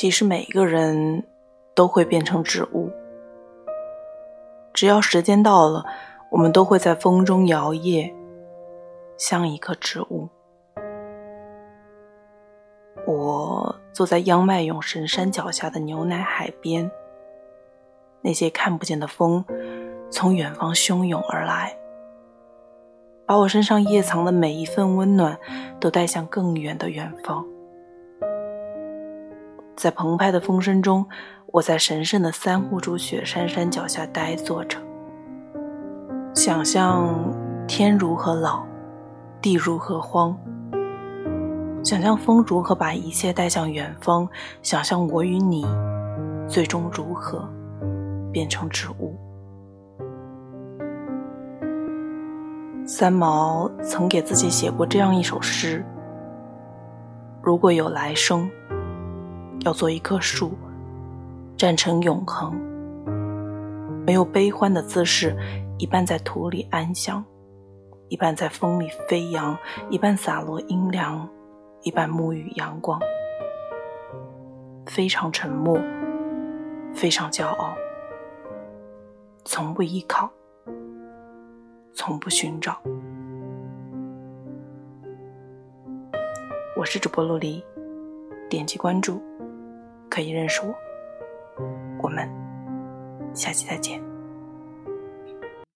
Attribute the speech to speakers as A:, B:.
A: 其实每一个人都会变成植物，只要时间到了，我们都会在风中摇曳，像一棵植物。我坐在央迈勇神山脚下的牛奶海边，那些看不见的风从远方汹涌而来，把我身上掖藏的每一份温暖都带向更远的远方。在澎湃的风声中，我在神圣的三户主雪山山脚下呆坐着，想象天如何老，地如何荒，想象风如何把一切带向远方，想象我与你最终如何变成植物。三毛曾给自己写过这样一首诗：如果有来生。要做一棵树，站成永恒，没有悲欢的姿势，一半在土里安详，一半在风里飞扬，一半洒落阴凉，一半沐浴阳光。非常沉默，非常骄傲，从不依靠，从不寻找。我是主播陆离，点击关注。可以认识我，我们下期再见。